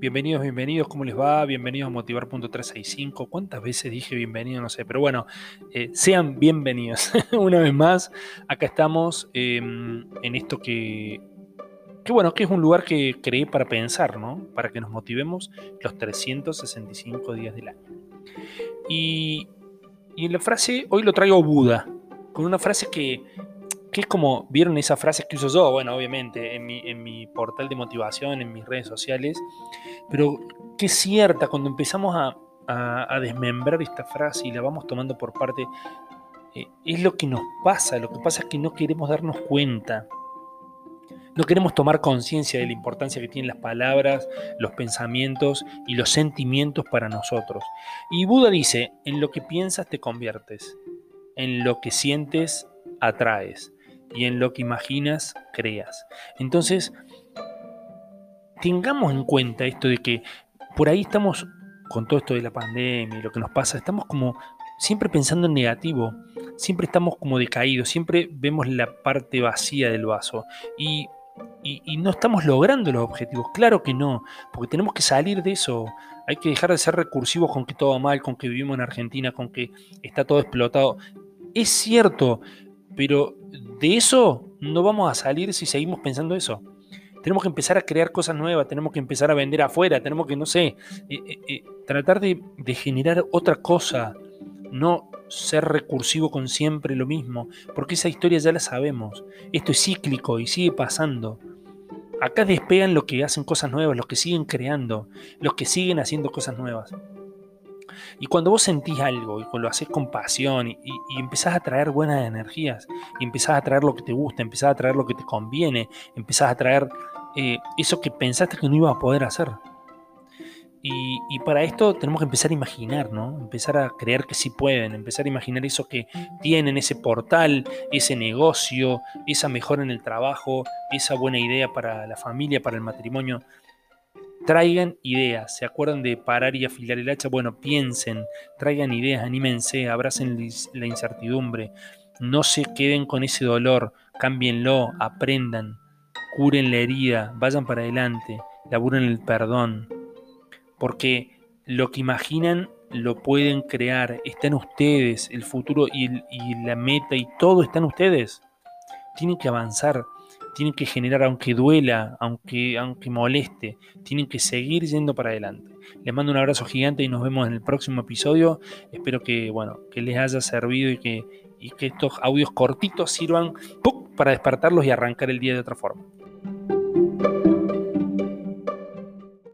Bienvenidos, bienvenidos, ¿cómo les va? Bienvenidos a Motivar.365. ¿Cuántas veces dije bienvenido? No sé, pero bueno, eh, sean bienvenidos una vez más. Acá estamos em, en esto que, que, bueno, que es un lugar que creé para pensar, ¿no? Para que nos motivemos los 365 días del año. Y, y en la frase, hoy lo traigo Buda, con una frase que, que es como, vieron esa frase que uso yo, bueno, obviamente, en mi, en mi portal de motivación, en mis redes sociales, pero que es cierta cuando empezamos a, desmembrar esta frase y la vamos tomando por parte, eh, es lo que nos pasa, lo que pasa es que no queremos darnos cuenta. No queremos tomar conciencia de la importancia que tienen las palabras, los pensamientos y los sentimientos para nosotros. Y Buda dice, en lo que piensas te conviertes, en lo que sientes atraes y en lo que imaginas creas. Entonces, tengamos en cuenta esto de que por ahí estamos con todo esto de la pandemia y lo que nos pasa, estamos como siempre pensando en negativo, siempre estamos como decaídos, siempre vemos la parte vacía del vaso y, no estamos logrando los objetivos. Claro que no, porque tenemos que salir de eso. Hay que dejar de ser recursivos con que todo va mal, con que vivimos en Argentina, con que está todo explotado. Es cierto, pero de eso no vamos a salir si seguimos pensando eso. Tenemos que empezar a crear cosas nuevas, tenemos que empezar a vender afuera, tenemos que, no sé, eh, eh, eh, tratar de, de generar otra cosa, no ser recursivo con siempre lo mismo, porque esa historia ya la sabemos. Esto es cíclico y sigue pasando. Acá despegan los que hacen cosas nuevas, los que siguen creando, los que siguen haciendo cosas nuevas. Y cuando vos sentís algo y lo haces con pasión y, empezás a traer buenas energías, y empezás a traer lo que te gusta, empezás a traer lo que te conviene, empezás a traer eh, eso que pensaste que no ibas a poder hacer. Y, para esto tenemos que empezar a imaginar, ¿no? Empezar a creer que sí pueden, empezar a imaginar eso que tienen, ese portal, ese negocio, esa mejora en el trabajo, esa buena idea para la familia, para el matrimonio. Traigan ideas, ¿se acuerdan de parar y afilar el hacha? Bueno, piensen, traigan ideas, anímense, abracen la incertidumbre, no se queden con ese dolor, cámbienlo, aprendan, curen la herida, vayan para adelante, laburen el perdón, porque lo que imaginan lo pueden crear, está en ustedes, el futuro y, y la meta y todo está en ustedes. Tienen que avanzar, tienen que generar, aunque duela, aunque, aunque moleste, tienen que seguir yendo para adelante. Les mando un abrazo gigante y nos vemos en el próximo episodio. Espero que, bueno, que les haya servido y que, y que estos audios cortitos sirvan para despertarlos y arrancar el día de otra forma.